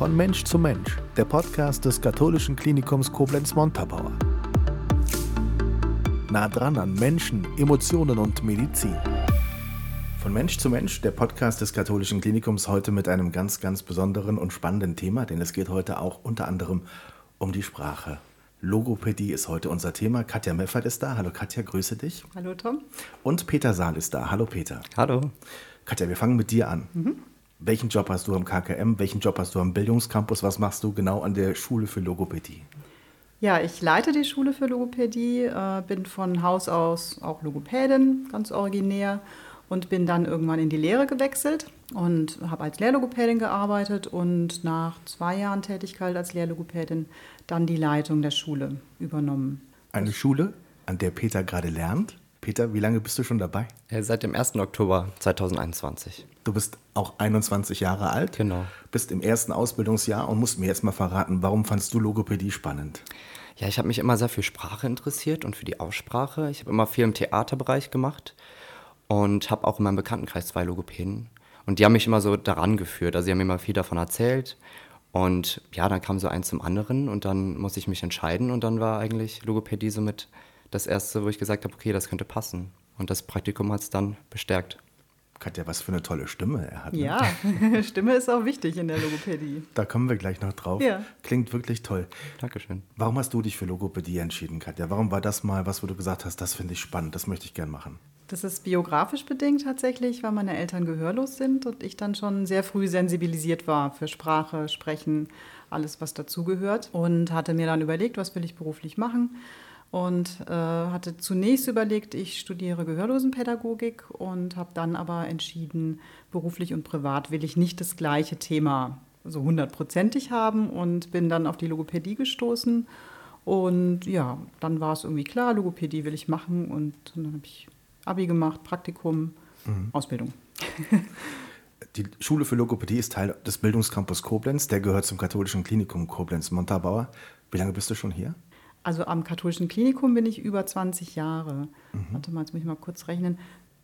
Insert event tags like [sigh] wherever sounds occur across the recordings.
Von Mensch zu Mensch, der Podcast des katholischen Klinikums Koblenz-Montabaur. Nah dran an Menschen, Emotionen und Medizin. Von Mensch zu Mensch, der Podcast des katholischen Klinikums heute mit einem ganz, ganz besonderen und spannenden Thema, denn es geht heute auch unter anderem um die Sprache. Logopädie ist heute unser Thema. Katja Meffert ist da. Hallo Katja, grüße dich. Hallo Tom. Und Peter Saal ist da. Hallo Peter. Hallo. Katja, wir fangen mit dir an. Mhm. Welchen Job hast du am KKM? Welchen Job hast du am Bildungscampus? Was machst du genau an der Schule für Logopädie? Ja, ich leite die Schule für Logopädie, äh, bin von Haus aus auch Logopädin, ganz originär, und bin dann irgendwann in die Lehre gewechselt und habe als Lehrlogopädin gearbeitet und nach zwei Jahren Tätigkeit als Lehrlogopädin dann die Leitung der Schule übernommen. Eine Schule, an der Peter gerade lernt? Peter, wie lange bist du schon dabei? Äh, seit dem 1. Oktober 2021. Du bist auch 21 Jahre alt. Genau. Bist im ersten Ausbildungsjahr und musst mir jetzt mal verraten, warum fandst du Logopädie spannend? Ja, ich habe mich immer sehr für Sprache interessiert und für die Aussprache. Ich habe immer viel im Theaterbereich gemacht und habe auch in meinem Bekanntenkreis zwei Logopäden. Und die haben mich immer so daran geführt. Also sie haben mir immer viel davon erzählt. Und ja, dann kam so eins zum anderen und dann musste ich mich entscheiden und dann war eigentlich Logopädie somit das erste, wo ich gesagt habe, okay, das könnte passen. Und das Praktikum hat es dann bestärkt. Katja, was für eine tolle Stimme er hat. Ne? Ja, [laughs] Stimme ist auch wichtig in der Logopädie. Da kommen wir gleich noch drauf. Ja. Klingt wirklich toll. Dankeschön. Warum hast du dich für Logopädie entschieden, Katja? Warum war das mal was, wo du gesagt hast, das finde ich spannend, das möchte ich gern machen? Das ist biografisch bedingt tatsächlich, weil meine Eltern gehörlos sind und ich dann schon sehr früh sensibilisiert war für Sprache, Sprechen, alles, was dazugehört. Und hatte mir dann überlegt, was will ich beruflich machen und äh, hatte zunächst überlegt, ich studiere Gehörlosenpädagogik und habe dann aber entschieden, beruflich und privat will ich nicht das gleiche Thema so hundertprozentig haben und bin dann auf die Logopädie gestoßen. Und ja, dann war es irgendwie klar, Logopädie will ich machen und dann habe ich Abi gemacht, Praktikum, mhm. Ausbildung. [laughs] Die Schule für Logopädie ist Teil des Bildungscampus Koblenz, der gehört zum katholischen Klinikum Koblenz-Montabaur. Wie lange bist du schon hier? Also am katholischen Klinikum bin ich über 20 Jahre. Mhm. Warte mal, jetzt muss ich mal kurz rechnen.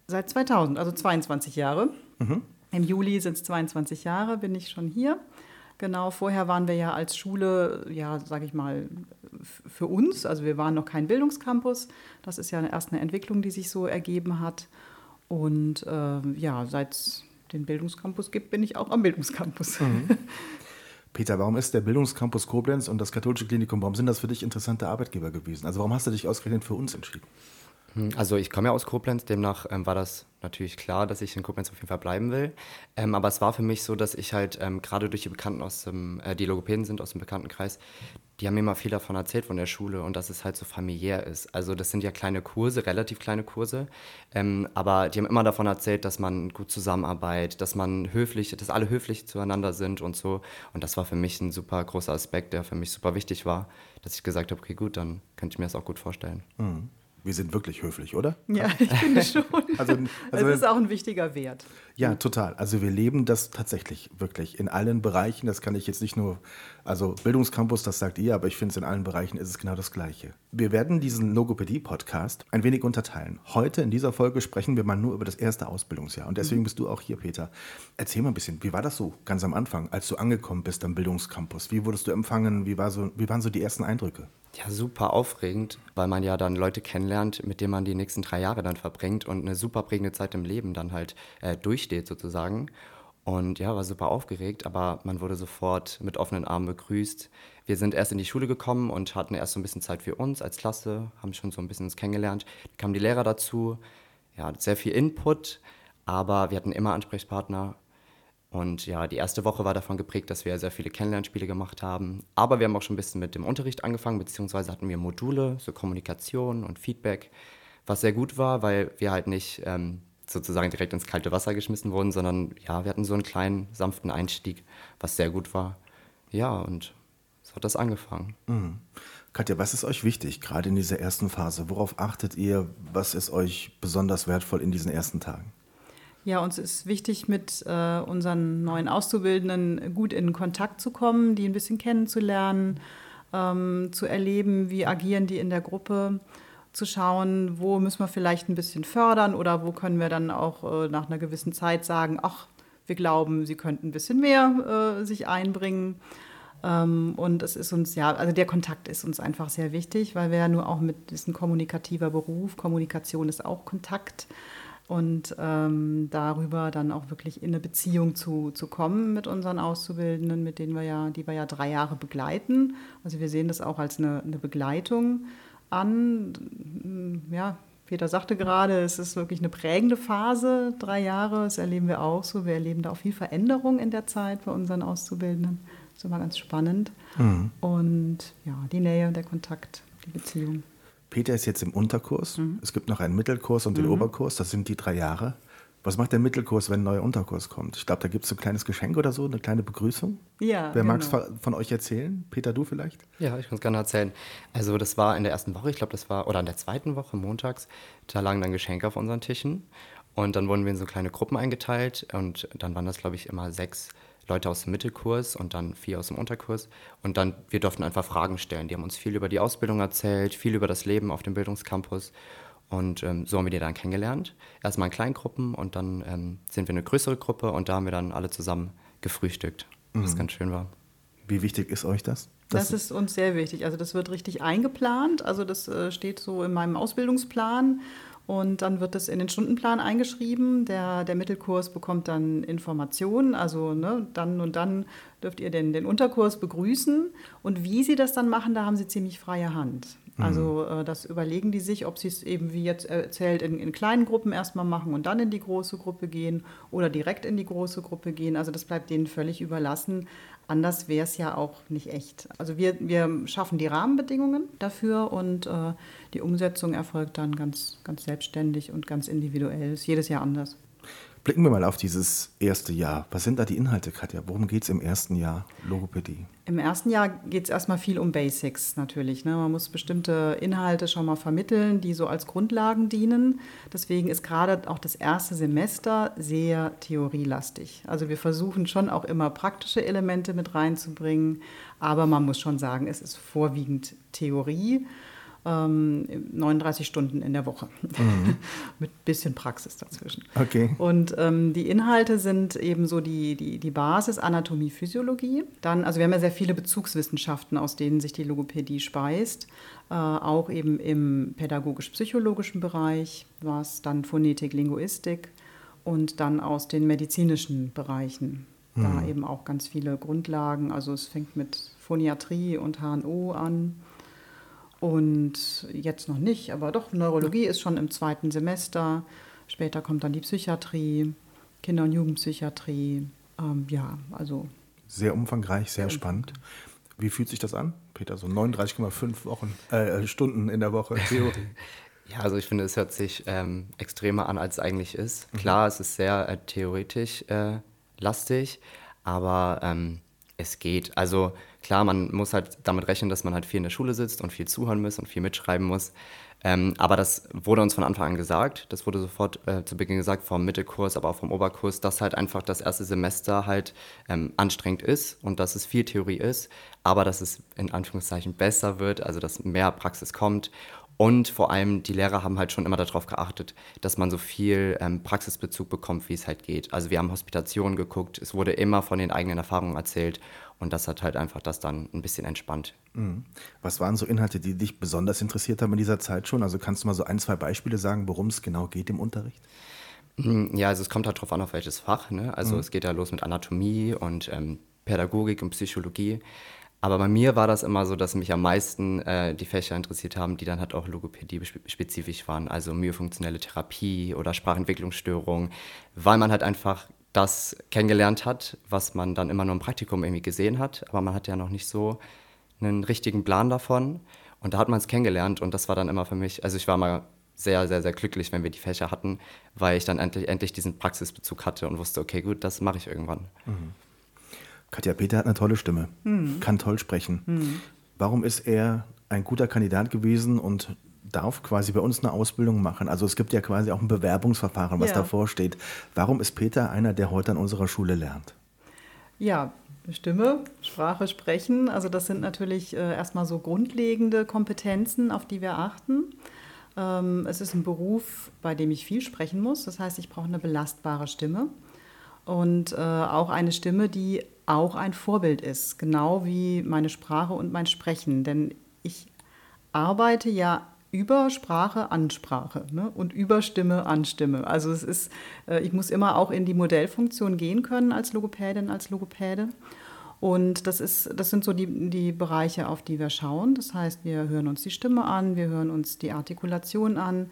Seit 2000, also 22 Jahre. Mhm. Im Juli sind es 22 Jahre, bin ich schon hier. Genau, vorher waren wir ja als Schule, ja, sage ich mal, für uns, also wir waren noch kein Bildungscampus. Das ist ja erst eine Entwicklung, die sich so ergeben hat. Und äh, ja, seit es den Bildungscampus gibt, bin ich auch am Bildungscampus. Mhm. [laughs] Peter, warum ist der Bildungscampus Koblenz und das katholische Klinikum, warum sind das für dich interessante Arbeitgeber gewesen? Also warum hast du dich ausgerechnet für uns entschieden? Hm, also ich komme ja aus Koblenz, demnach ähm, war das natürlich klar, dass ich in Koblenz auf jeden Fall bleiben will. Ähm, aber es war für mich so, dass ich halt ähm, gerade durch die Bekannten aus dem, äh, die Logopäden sind aus dem Bekanntenkreis, die haben mir immer viel davon erzählt von der Schule und dass es halt so familiär ist. Also das sind ja kleine Kurse, relativ kleine Kurse, ähm, aber die haben immer davon erzählt, dass man gut zusammenarbeitet, dass man höflich, dass alle höflich zueinander sind und so. Und das war für mich ein super großer Aspekt, der für mich super wichtig war, dass ich gesagt habe, okay, gut, dann könnte ich mir das auch gut vorstellen. Mhm wir sind wirklich höflich, oder? Ja, ich finde [laughs] schon. also, also, es ist auch ein wichtiger Wert. Ja, total. Also wir leben das tatsächlich wirklich in allen Bereichen. Das kann ich jetzt nicht nur, also Bildungscampus, das sagt ihr, aber ich finde es in allen Bereichen ist es genau das Gleiche. Wir werden diesen Logopädie-Podcast ein wenig unterteilen. Heute in dieser Folge sprechen wir mal nur über das erste Ausbildungsjahr. Und deswegen mhm. bist du auch hier, Peter. Erzähl mal ein bisschen, wie war das so ganz am Anfang, als du angekommen bist am Bildungscampus? Wie wurdest du empfangen? Wie, war so, wie waren so die ersten Eindrücke? Ja, super aufregend, weil man ja dann Leute kennenlernt, mit denen man die nächsten drei Jahre dann verbringt und eine super prägende Zeit im Leben dann halt äh, durchsteht sozusagen. Und ja, war super aufgeregt, aber man wurde sofort mit offenen Armen begrüßt. Wir sind erst in die Schule gekommen und hatten erst so ein bisschen Zeit für uns als Klasse, haben schon so ein bisschen uns kennengelernt. Dann kamen die Lehrer dazu, ja, sehr viel Input, aber wir hatten immer Ansprechpartner und ja, die erste Woche war davon geprägt, dass wir sehr viele Kennenlernspiele gemacht haben. Aber wir haben auch schon ein bisschen mit dem Unterricht angefangen, beziehungsweise hatten wir Module, so Kommunikation und Feedback, was sehr gut war, weil wir halt nicht ähm, sozusagen direkt ins kalte Wasser geschmissen wurden, sondern ja, wir hatten so einen kleinen, sanften Einstieg, was sehr gut war. Ja, und so hat das angefangen. Mhm. Katja, was ist euch wichtig, gerade in dieser ersten Phase? Worauf achtet ihr? Was ist euch besonders wertvoll in diesen ersten Tagen? Ja, uns ist wichtig, mit äh, unseren neuen Auszubildenden gut in Kontakt zu kommen, die ein bisschen kennenzulernen, ähm, zu erleben, wie agieren die in der Gruppe, zu schauen, wo müssen wir vielleicht ein bisschen fördern oder wo können wir dann auch äh, nach einer gewissen Zeit sagen, ach, wir glauben, sie könnten ein bisschen mehr äh, sich einbringen. Ähm, und es ist uns, ja, also der Kontakt ist uns einfach sehr wichtig, weil wir ja nur auch mit diesem kommunikativer Beruf, Kommunikation ist auch Kontakt und ähm, darüber dann auch wirklich in eine Beziehung zu, zu kommen mit unseren Auszubildenden, mit denen wir ja, die wir ja drei Jahre begleiten. Also wir sehen das auch als eine, eine Begleitung an. Ja, Peter sagte gerade, es ist wirklich eine prägende Phase, drei Jahre, das erleben wir auch so. Wir erleben da auch viel Veränderung in der Zeit bei unseren Auszubildenden. Das ist immer ganz spannend. Mhm. Und ja, die Nähe, der Kontakt, die Beziehung. Peter ist jetzt im Unterkurs. Mhm. Es gibt noch einen Mittelkurs und den mhm. Oberkurs. Das sind die drei Jahre. Was macht der Mittelkurs, wenn ein neuer Unterkurs kommt? Ich glaube, da gibt es ein kleines Geschenk oder so, eine kleine Begrüßung. Ja. Wer genau. mag es von euch erzählen? Peter, du vielleicht? Ja, ich kann es gerne erzählen. Also, das war in der ersten Woche, ich glaube, das war, oder in der zweiten Woche, montags, da lagen dann Geschenke auf unseren Tischen. Und dann wurden wir in so kleine Gruppen eingeteilt. Und dann waren das, glaube ich, immer sechs Leute aus dem Mittelkurs und dann vier aus dem Unterkurs. Und dann, wir durften einfach Fragen stellen. Die haben uns viel über die Ausbildung erzählt, viel über das Leben auf dem Bildungscampus. Und ähm, so haben wir die dann kennengelernt. Erstmal in Kleingruppen und dann ähm, sind wir eine größere Gruppe und da haben wir dann alle zusammen gefrühstückt, mhm. was ganz schön war. Wie wichtig ist euch das? Das, das ist uns sehr wichtig. Also das wird richtig eingeplant. Also das äh, steht so in meinem Ausbildungsplan und dann wird es in den Stundenplan eingeschrieben. Der, der Mittelkurs bekommt dann Informationen. Also ne, dann und dann dürft ihr den, den Unterkurs begrüßen. Und wie sie das dann machen, da haben sie ziemlich freie Hand. Also mhm. äh, das überlegen die sich, ob sie es eben, wie jetzt erzählt, in, in, kleinen Gruppen erstmal machen und dann in die große Gruppe gehen oder direkt in die große Gruppe gehen. Also das bleibt denen völlig überlassen. Anders wäre es ja auch nicht echt. Also wir, wir schaffen die Rahmenbedingungen dafür und äh, die Umsetzung erfolgt dann ganz, ganz selbstständig und ganz individuell. Ist jedes Jahr anders. Blicken wir mal auf dieses erste Jahr. Was sind da die Inhalte, Katja? Worum geht es im ersten Jahr Logopädie? Im ersten Jahr geht es erstmal viel um Basics natürlich. Ne? Man muss bestimmte Inhalte schon mal vermitteln, die so als Grundlagen dienen. Deswegen ist gerade auch das erste Semester sehr theorielastig. Also wir versuchen schon auch immer praktische Elemente mit reinzubringen, aber man muss schon sagen, es ist vorwiegend Theorie ähm, 39 Stunden in der Woche mhm. [laughs] mit bisschen Praxis dazwischen. Okay. Und ähm, die Inhalte sind eben so die, die, die Basis Anatomie, Physiologie. Dann, also wir haben ja sehr viele Bezugswissenschaften, aus denen sich die Logopädie speist. Äh, auch eben im pädagogisch-psychologischen Bereich, was dann Phonetik, Linguistik und dann aus den medizinischen Bereichen. Da mhm. eben auch ganz viele Grundlagen. Also es fängt mit Phoniatrie und HNO an und jetzt noch nicht, aber doch, Neurologie ist schon im zweiten Semester. Später kommt dann die Psychiatrie, Kinder- und Jugendpsychiatrie. Ähm, ja, also. Sehr umfangreich, sehr, sehr spannend. Wie fühlt sich das an, Peter? So 39,5 Wochen, äh, Stunden in der Woche Theorie. [laughs] Ja, also ich finde, es hört sich ähm, extremer an, als es eigentlich ist. Mhm. Klar, es ist sehr äh, theoretisch äh, lastig, aber ähm, es geht. Also klar, man muss halt damit rechnen, dass man halt viel in der Schule sitzt und viel zuhören muss und viel mitschreiben muss. Ähm, aber das wurde uns von Anfang an gesagt. Das wurde sofort äh, zu Beginn gesagt, vom Mittelkurs, aber auch vom Oberkurs, dass halt einfach das erste Semester halt ähm, anstrengend ist und dass es viel Theorie ist, aber dass es in Anführungszeichen besser wird, also dass mehr Praxis kommt und vor allem, die Lehrer haben halt schon immer darauf geachtet, dass man so viel ähm, Praxisbezug bekommt, wie es halt geht. Also wir haben Hospitationen geguckt, es wurde immer von den eigenen Erfahrungen erzählt und das hat halt einfach das dann ein bisschen entspannt. Mhm. Was waren so Inhalte, die dich besonders interessiert haben in dieser Zeit schon? Also kannst du mal so ein, zwei Beispiele sagen, worum es genau geht im Unterricht? Mm, ja, also es kommt halt darauf an, auf welches Fach. Ne? Also mhm. es geht ja los mit Anatomie und ähm, Pädagogik und Psychologie. Aber bei mir war das immer so, dass mich am meisten äh, die Fächer interessiert haben, die dann halt auch Logopädie-spezifisch waren, also myofunktionelle Therapie oder Sprachentwicklungsstörungen, weil man halt einfach das kennengelernt hat, was man dann immer nur im Praktikum irgendwie gesehen hat, aber man hat ja noch nicht so einen richtigen Plan davon. Und da hat man es kennengelernt und das war dann immer für mich, also ich war mal sehr, sehr, sehr glücklich, wenn wir die Fächer hatten, weil ich dann endlich, endlich diesen Praxisbezug hatte und wusste, okay, gut, das mache ich irgendwann. Mhm. Katja Peter hat eine tolle Stimme, mhm. kann toll sprechen. Mhm. Warum ist er ein guter Kandidat gewesen und darf quasi bei uns eine Ausbildung machen? Also es gibt ja quasi auch ein Bewerbungsverfahren, was ja. davor steht. Warum ist Peter einer, der heute an unserer Schule lernt? Ja, Stimme, Sprache, Sprechen. Also das sind natürlich äh, erstmal so grundlegende Kompetenzen, auf die wir achten. Ähm, es ist ein Beruf, bei dem ich viel sprechen muss. Das heißt, ich brauche eine belastbare Stimme. und äh, auch eine Stimme, die auch ein Vorbild ist, genau wie meine Sprache und mein Sprechen. Denn ich arbeite ja über Sprache an Sprache ne? und über Stimme an Stimme. Also es ist, äh, ich muss immer auch in die Modellfunktion gehen können als Logopädin, als Logopäde. Und das, ist, das sind so die, die Bereiche, auf die wir schauen. Das heißt, wir hören uns die Stimme an, wir hören uns die Artikulation an,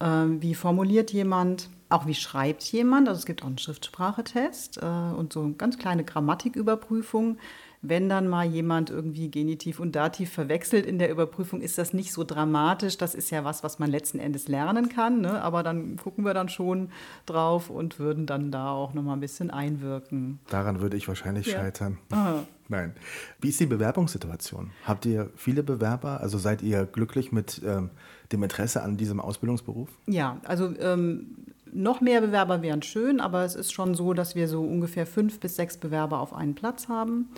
wie formuliert jemand, auch wie schreibt jemand. Also es gibt auch einen Schriftsprachetest äh, und so eine ganz kleine Grammatiküberprüfung. Wenn dann mal jemand irgendwie Genitiv und Dativ verwechselt in der Überprüfung, ist das nicht so dramatisch. Das ist ja was, was man letzten Endes lernen kann. Ne? Aber dann gucken wir dann schon drauf und würden dann da auch noch mal ein bisschen einwirken. Daran würde ich wahrscheinlich ja. scheitern. [laughs] Aha. Nein. Wie ist die Bewerbungssituation? Habt ihr viele Bewerber? Also seid ihr glücklich mit ähm, dem Interesse an diesem Ausbildungsberuf? Ja, also ähm, noch mehr Bewerber wären schön, aber es ist schon so, dass wir so ungefähr fünf bis sechs Bewerber auf einen Platz haben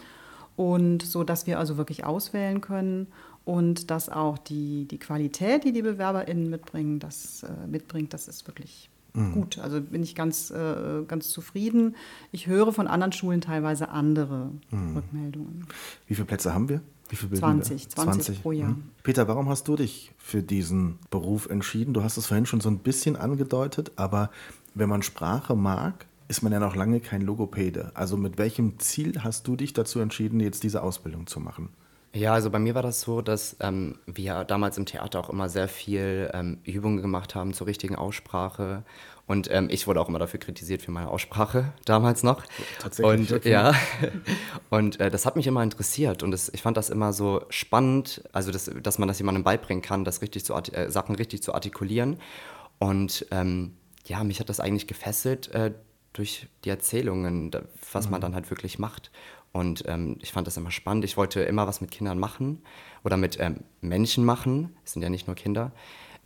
und so, dass wir also wirklich auswählen können und dass auch die, die Qualität, die die BewerberInnen mitbringen, das äh, mitbringt, das ist wirklich mhm. gut. Also bin ich ganz, äh, ganz zufrieden. Ich höre von anderen Schulen teilweise andere mhm. Rückmeldungen. Wie viele Plätze haben wir? Wie viele 20, 20, 20, pro Jahr. Mhm. Peter, warum hast du dich für diesen Beruf entschieden? Du hast es vorhin schon so ein bisschen angedeutet, aber wenn man Sprache mag, ist man ja noch lange kein Logopäde. Also mit welchem Ziel hast du dich dazu entschieden, jetzt diese Ausbildung zu machen? Ja, also bei mir war das so, dass ähm, wir damals im Theater auch immer sehr viel ähm, Übungen gemacht haben zur richtigen Aussprache. Und ähm, ich wurde auch immer dafür kritisiert für meine Aussprache [laughs] damals noch. Tatsächlich. Und okay. ja, und äh, das hat mich immer interessiert und das, ich fand das immer so spannend, also das, dass man das jemandem beibringen kann, das richtig zu äh, Sachen richtig zu artikulieren. Und ähm, ja, mich hat das eigentlich gefesselt. Äh, durch die Erzählungen, was mhm. man dann halt wirklich macht. Und ähm, ich fand das immer spannend. Ich wollte immer was mit Kindern machen oder mit ähm, Menschen machen. Es sind ja nicht nur Kinder.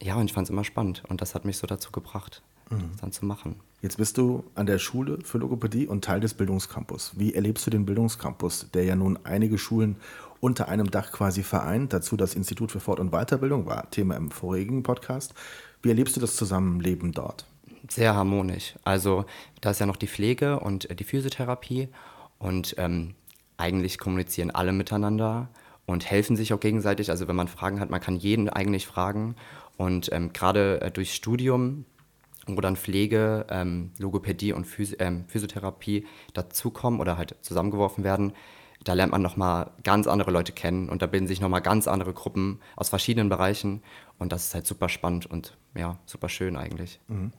Ja, und ich fand es immer spannend. Und das hat mich so dazu gebracht, mhm. das dann zu machen. Jetzt bist du an der Schule für Logopädie und Teil des Bildungscampus. Wie erlebst du den Bildungscampus, der ja nun einige Schulen unter einem Dach quasi vereint? Dazu das Institut für Fort- und Weiterbildung war Thema im vorigen Podcast. Wie erlebst du das Zusammenleben dort? sehr harmonisch. Also da ist ja noch die Pflege und äh, die Physiotherapie und ähm, eigentlich kommunizieren alle miteinander und helfen sich auch gegenseitig. Also wenn man Fragen hat, man kann jeden eigentlich fragen und ähm, gerade äh, durchs Studium wo dann Pflege, ähm, Logopädie und Physi ähm, Physiotherapie dazukommen oder halt zusammengeworfen werden, da lernt man nochmal ganz andere Leute kennen und da bilden sich nochmal ganz andere Gruppen aus verschiedenen Bereichen und das ist halt super spannend und ja, super schön eigentlich. Mhm.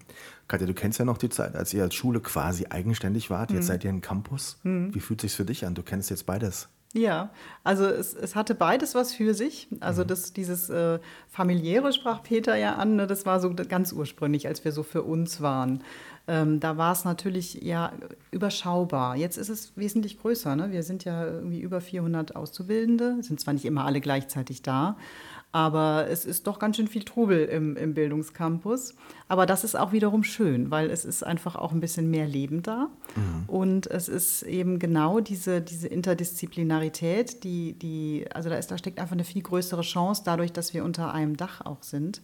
Katja, du kennst ja noch die Zeit, als ihr als Schule quasi eigenständig wart. Jetzt mhm. seid ihr ein Campus. Mhm. Wie fühlt es sich für dich an? Du kennst jetzt beides. Ja, also es, es hatte beides was für sich. Also mhm. das, dieses äh, familiäre sprach Peter ja an, ne? das war so ganz ursprünglich, als wir so für uns waren. Ähm, da war es natürlich ja überschaubar. Jetzt ist es wesentlich größer. Ne? Wir sind ja irgendwie über 400 Auszubildende, sind zwar nicht immer alle gleichzeitig da, aber es ist doch ganz schön viel Trubel im, im Bildungscampus. Aber das ist auch wiederum schön, weil es ist einfach auch ein bisschen mehr Leben da. Mhm. Und es ist eben genau diese, diese Interdisziplinarität, die, die, also da, ist, da steckt einfach eine viel größere Chance, dadurch, dass wir unter einem Dach auch sind.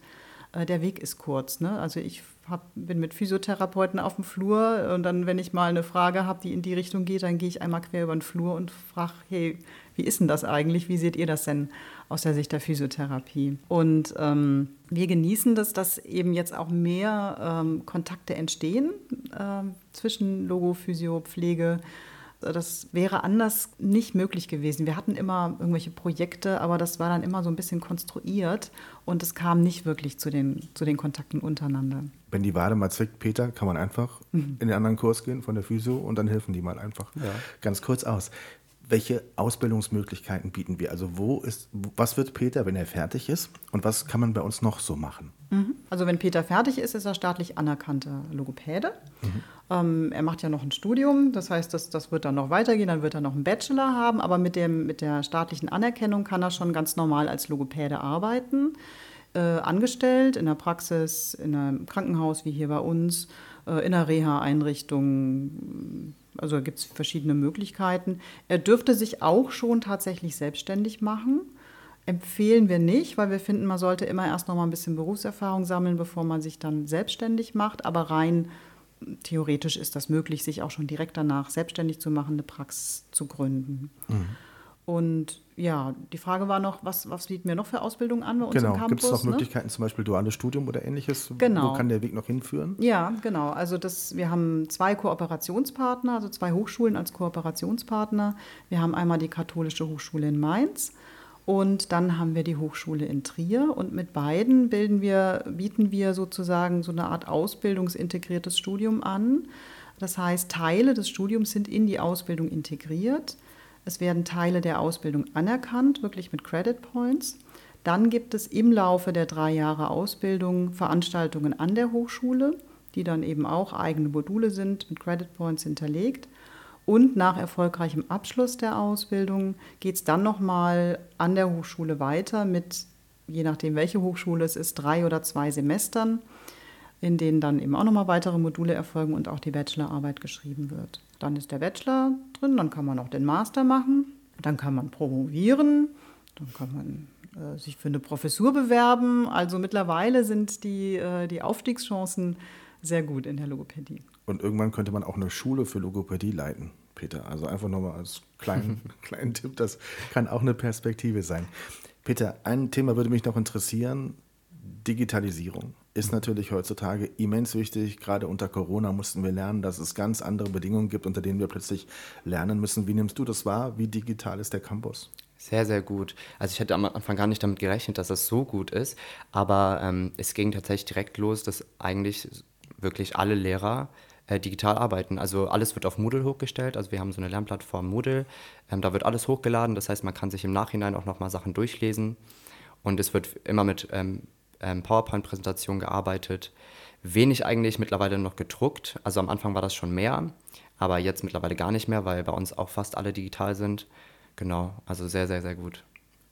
Äh, der Weg ist kurz. Ne? Also ich hab, bin mit Physiotherapeuten auf dem Flur und dann, wenn ich mal eine Frage habe, die in die Richtung geht, dann gehe ich einmal quer über den Flur und frage, hey, wie ist denn das eigentlich? Wie seht ihr das denn aus der Sicht der Physiotherapie? Und ähm, wir genießen das, dass eben jetzt auch mehr ähm, Kontakte entstehen äh, zwischen Logo, Physio, Pflege. Das wäre anders nicht möglich gewesen. Wir hatten immer irgendwelche Projekte, aber das war dann immer so ein bisschen konstruiert und es kam nicht wirklich zu den, zu den Kontakten untereinander. Wenn die Wade mal zwickt, Peter, kann man einfach mhm. in den anderen Kurs gehen von der Physio und dann helfen die mal einfach. Ja. Ganz kurz aus welche Ausbildungsmöglichkeiten bieten wir? Also wo ist, was wird Peter, wenn er fertig ist und was kann man bei uns noch so machen? Mhm. Also wenn Peter fertig ist, ist er staatlich anerkannter Logopäde. Mhm. Ähm, er macht ja noch ein Studium, das heißt, das, das wird dann noch weitergehen, dann wird er noch einen Bachelor haben, aber mit, dem, mit der staatlichen Anerkennung kann er schon ganz normal als Logopäde arbeiten. Äh, angestellt in der Praxis, in einem Krankenhaus wie hier bei uns, äh, in einer Reha-Einrichtung, also gibt es verschiedene Möglichkeiten. Er dürfte sich auch schon tatsächlich selbstständig machen. Empfehlen wir nicht, weil wir finden, man sollte immer erst noch mal ein bisschen Berufserfahrung sammeln, bevor man sich dann selbstständig macht. Aber rein theoretisch ist das möglich, sich auch schon direkt danach selbstständig zu machen, eine Praxis zu gründen. Mhm. Und ja, die Frage war noch, was, was bieten wir noch für Ausbildung an bei uns genau. im Campus? Gibt es noch ne? Möglichkeiten, zum Beispiel duales Studium oder ähnliches? Genau. Wo kann der Weg noch hinführen? Ja, genau. Also das, wir haben zwei Kooperationspartner, also zwei Hochschulen als Kooperationspartner. Wir haben einmal die Katholische Hochschule in Mainz und dann haben wir die Hochschule in Trier und mit beiden bilden wir, bieten wir sozusagen so eine Art ausbildungsintegriertes Studium an. Das heißt, Teile des Studiums sind in die Ausbildung integriert. Es werden Teile der Ausbildung anerkannt, wirklich mit Credit Points. Dann gibt es im Laufe der drei Jahre Ausbildung Veranstaltungen an der Hochschule, die dann eben auch eigene Module sind, mit Credit Points hinterlegt. Und nach erfolgreichem Abschluss der Ausbildung geht es dann nochmal an der Hochschule weiter mit, je nachdem welche Hochschule es ist, drei oder zwei Semestern, in denen dann eben auch nochmal weitere Module erfolgen und auch die Bachelorarbeit geschrieben wird. Dann ist der Bachelor drin, dann kann man auch den Master machen, dann kann man promovieren, dann kann man äh, sich für eine Professur bewerben. Also mittlerweile sind die, äh, die Aufstiegschancen sehr gut in der Logopädie. Und irgendwann könnte man auch eine Schule für Logopädie leiten, Peter. Also einfach nochmal als kleinen, [laughs] [laughs] kleinen Tipp, das kann auch eine Perspektive sein. Peter, ein Thema würde mich noch interessieren. Digitalisierung ist natürlich heutzutage immens wichtig. Gerade unter Corona mussten wir lernen, dass es ganz andere Bedingungen gibt, unter denen wir plötzlich lernen müssen. Wie nimmst du das wahr? Wie digital ist der Campus? Sehr, sehr gut. Also ich hätte am Anfang gar nicht damit gerechnet, dass das so gut ist, aber ähm, es ging tatsächlich direkt los, dass eigentlich wirklich alle Lehrer äh, digital arbeiten. Also alles wird auf Moodle hochgestellt. Also wir haben so eine Lernplattform Moodle. Ähm, da wird alles hochgeladen. Das heißt, man kann sich im Nachhinein auch nochmal Sachen durchlesen. Und es wird immer mit ähm, ähm, PowerPoint-Präsentationen gearbeitet. Wenig eigentlich mittlerweile noch gedruckt. Also am Anfang war das schon mehr, aber jetzt mittlerweile gar nicht mehr, weil bei uns auch fast alle digital sind. Genau, also sehr, sehr, sehr gut.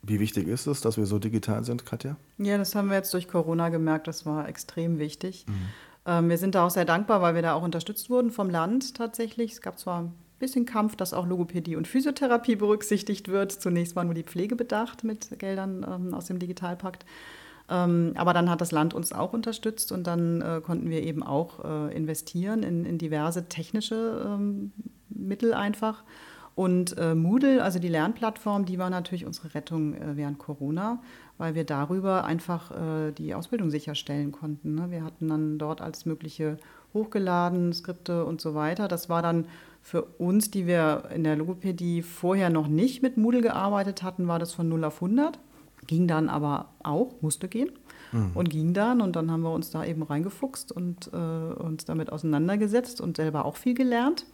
Wie wichtig ist es, dass wir so digital sind, Katja? Ja, das haben wir jetzt durch Corona gemerkt, das war extrem wichtig. Mhm. Ähm, wir sind da auch sehr dankbar, weil wir da auch unterstützt wurden vom Land tatsächlich. Es gab zwar ein bisschen Kampf, dass auch Logopädie und Physiotherapie berücksichtigt wird. Zunächst war nur die Pflege bedacht mit Geldern ähm, aus dem Digitalpakt. Ähm, aber dann hat das Land uns auch unterstützt und dann äh, konnten wir eben auch äh, investieren in, in, diverse technische ähm, Mittel einfach. Und äh, Moodle, also die Lernplattform, die war natürlich unsere Rettung äh, während Corona, weil wir darüber einfach äh, die Ausbildung sicherstellen konnten. Ne? Wir hatten dann dort als mögliche hochgeladen, Skripte und so weiter. Das war dann für uns, die wir in der Logopädie vorher noch nicht mit Moodle gearbeitet hatten, war das von 0 auf 100. Ging dann aber auch, musste gehen mhm. und ging dann. Und dann haben wir uns da eben reingefuchst und äh, uns damit auseinandergesetzt und selber auch viel gelernt.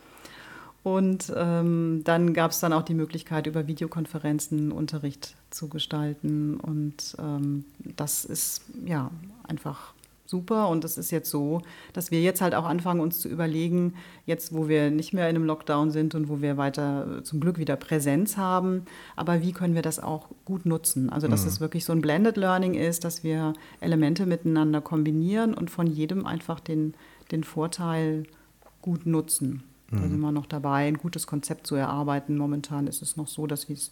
Und ähm, dann gab es dann auch die Möglichkeit, über Videokonferenzen Unterricht zu gestalten. Und ähm, das ist ja einfach super. Und es ist jetzt so, dass wir jetzt halt auch anfangen, uns zu überlegen, jetzt wo wir nicht mehr in einem Lockdown sind und wo wir weiter zum Glück wieder Präsenz haben, aber wie können wir das auch gut nutzen? Also, dass mhm. es wirklich so ein Blended Learning ist, dass wir Elemente miteinander kombinieren und von jedem einfach den, den Vorteil gut nutzen. Mhm. Da sind wir noch dabei, ein gutes Konzept zu erarbeiten. Momentan ist es noch so, dass wir es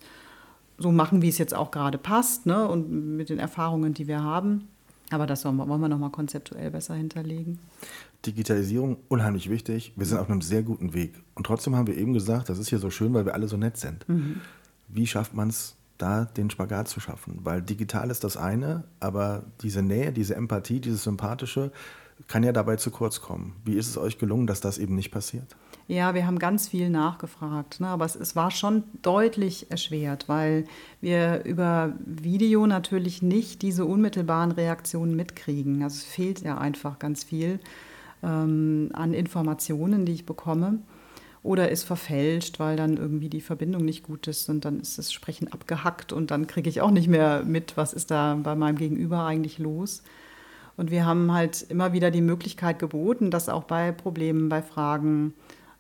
so machen, wie es jetzt auch gerade passt ne? und mit den Erfahrungen, die wir haben. Aber das wollen wir, wollen wir nochmal konzeptuell besser hinterlegen. Digitalisierung, unheimlich wichtig. Wir sind auf einem sehr guten Weg. Und trotzdem haben wir eben gesagt, das ist hier so schön, weil wir alle so nett sind. Mhm. Wie schafft man es, da den Spagat zu schaffen? Weil digital ist das eine, aber diese Nähe, diese Empathie, dieses Sympathische kann ja dabei zu kurz kommen. Wie ist es euch gelungen, dass das eben nicht passiert? Ja, wir haben ganz viel nachgefragt, ne? aber es, es, war schon deutlich erschwert, weil wir über Video natürlich nicht diese unmittelbaren Reaktionen mitkriegen. Also es fehlt ja einfach ganz viel ähm, an Informationen, die ich bekomme. Oder ist verfälscht, weil dann irgendwie die Verbindung nicht gut ist und dann ist das Sprechen abgehackt und dann kriege ich auch nicht mehr mit, was ist da bei meinem Gegenüber eigentlich los. Und wir haben halt immer wieder die Möglichkeit geboten, dass auch bei Problemen, bei Fragen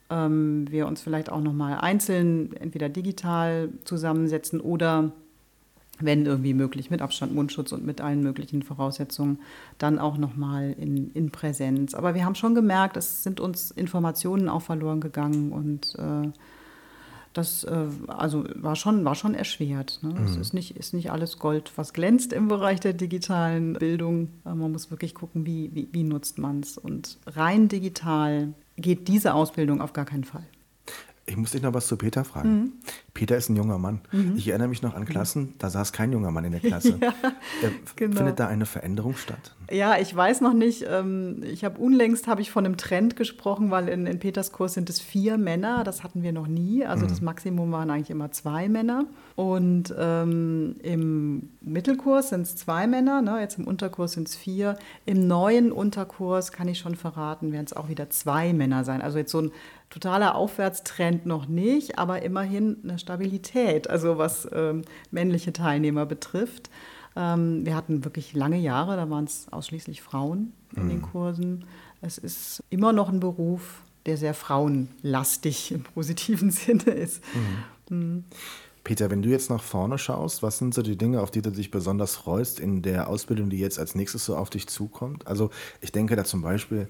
ähm, wir uns vielleicht auch nochmal einzeln, entweder digital zusammensetzen oder wenn irgendwie möglich, mit Abstand, Mundschutz und mit allen möglichen Voraussetzungen, dann auch nochmal in, in Präsenz. Aber wir haben schon gemerkt, es sind uns Informationen auch verloren gegangen und äh, das äh, also war schon, war schon erschwert. Ne? Es ist nicht, ist nicht alles Gold, was glänzt im Bereich der digitalen Bildung. Äh, man muss wirklich gucken, wie, wie, wie nutzt man es. Und rein digital geht diese Ausbildung auf gar keinen Fall. Ich muss dich noch was zu Peter fragen. Mhm. Peter ist ein junger Mann. Mhm. Ich erinnere mich noch an Klassen, da saß kein junger Mann in der Klasse. [laughs] ja, äh, genau. Findet da eine Veränderung statt? Ja, ich weiß noch nicht. Ähm, ich habe unlängst habe ich von einem Trend gesprochen, weil in, in Peters Kurs sind es vier Männer. Das hatten wir noch nie. Also mhm. das Maximum waren eigentlich immer zwei Männer. Und ähm, im Mittelkurs sind es zwei Männer. Ne? Jetzt im Unterkurs sind es vier. Im neuen Unterkurs kann ich schon verraten, werden es auch wieder zwei Männer sein. Also jetzt so ein totaler Aufwärtstrend noch nicht, aber immerhin eine Stabilität, also was ähm, männliche Teilnehmer betrifft. Ähm, wir hatten wirklich lange Jahre, da waren es ausschließlich Frauen in mhm. den Kursen. Es ist immer noch ein Beruf, der sehr frauenlastig im positiven [laughs] Sinne ist. Mhm. Mhm. Peter, wenn du jetzt nach vorne schaust, was sind so die Dinge, auf die du dich besonders freust in der Ausbildung, die jetzt als nächstes so auf dich zukommt? Also ich denke da zum Beispiel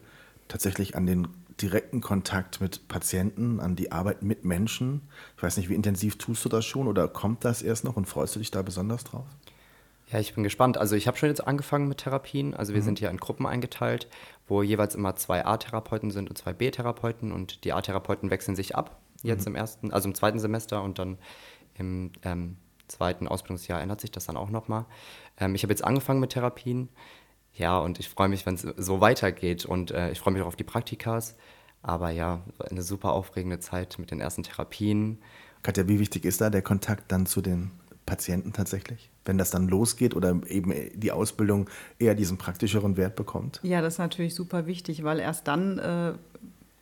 tatsächlich an den direkten Kontakt mit Patienten, an die Arbeit mit Menschen. Ich weiß nicht, wie intensiv tust du das schon oder kommt das erst noch und freust du dich da besonders drauf? Ja, ich bin gespannt. Also ich habe schon jetzt angefangen mit Therapien. Also wir mhm. sind hier in Gruppen eingeteilt, wo jeweils immer zwei A-Therapeuten sind und zwei B-Therapeuten und die A-Therapeuten wechseln sich ab. Jetzt mhm. im ersten, also im zweiten Semester und dann im ähm, zweiten Ausbildungsjahr ändert sich das dann auch nochmal. Ähm, ich habe jetzt angefangen mit Therapien. Ja, und ich freue mich, wenn es so weitergeht. Und äh, ich freue mich auch auf die Praktikas. Aber ja, eine super aufregende Zeit mit den ersten Therapien. Katja, wie wichtig ist da der Kontakt dann zu den Patienten tatsächlich? Wenn das dann losgeht oder eben die Ausbildung eher diesen praktischeren Wert bekommt? Ja, das ist natürlich super wichtig, weil erst dann äh,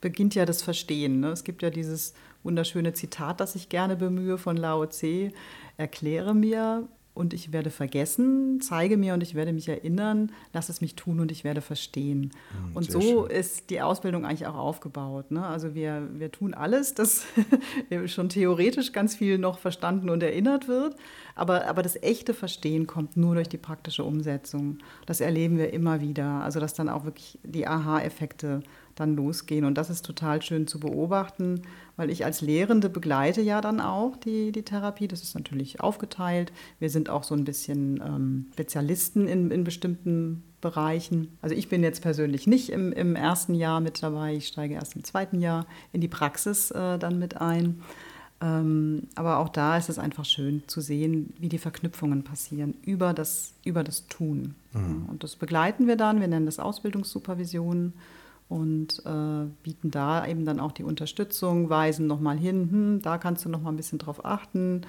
beginnt ja das Verstehen. Ne? Es gibt ja dieses wunderschöne Zitat, das ich gerne bemühe von Lao Tse. Erkläre mir, und ich werde vergessen, zeige mir und ich werde mich erinnern, lass es mich tun und ich werde verstehen. Mhm, und so schön. ist die Ausbildung eigentlich auch aufgebaut. Ne? Also wir, wir tun alles, dass [laughs] schon theoretisch ganz viel noch verstanden und erinnert wird, aber, aber das echte Verstehen kommt nur durch die praktische Umsetzung. Das erleben wir immer wieder. Also dass dann auch wirklich die Aha-Effekte dann losgehen. Und das ist total schön zu beobachten, weil ich als Lehrende begleite ja dann auch die, die Therapie. Das ist natürlich aufgeteilt. Wir sind auch so ein bisschen ähm, Spezialisten in, in bestimmten Bereichen. Also ich bin jetzt persönlich nicht im, im ersten Jahr mit dabei. Ich steige erst im zweiten Jahr in die Praxis äh, dann mit ein. Ähm, aber auch da ist es einfach schön zu sehen, wie die Verknüpfungen passieren über das, über das Tun. Mhm. Und das begleiten wir dann. Wir nennen das Ausbildungssupervision und äh, bieten da eben dann auch die Unterstützung, weisen nochmal hin, hm, da kannst du nochmal ein bisschen drauf achten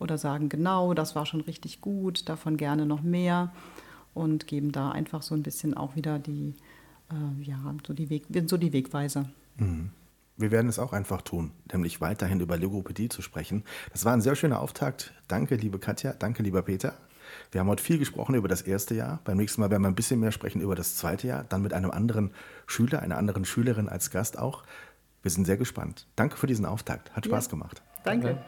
oder sagen, genau, das war schon richtig gut, davon gerne noch mehr und geben da einfach so ein bisschen auch wieder die, äh, ja, so die, Weg, so die Wegweiser. Mhm. Wir werden es auch einfach tun, nämlich weiterhin über Logopädie zu sprechen. Das war ein sehr schöner Auftakt. Danke, liebe Katja. Danke, lieber Peter. Wir haben heute viel gesprochen über das erste Jahr. Beim nächsten Mal werden wir ein bisschen mehr sprechen über das zweite Jahr, dann mit einem anderen Schüler, einer anderen Schülerin als Gast auch. Wir sind sehr gespannt. Danke für diesen Auftakt. Hat Spaß ja, gemacht. Danke.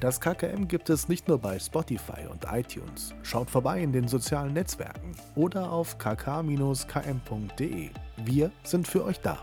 Das KKM gibt es nicht nur bei Spotify und iTunes. Schaut vorbei in den sozialen Netzwerken oder auf kk-km.de. Wir sind für euch da.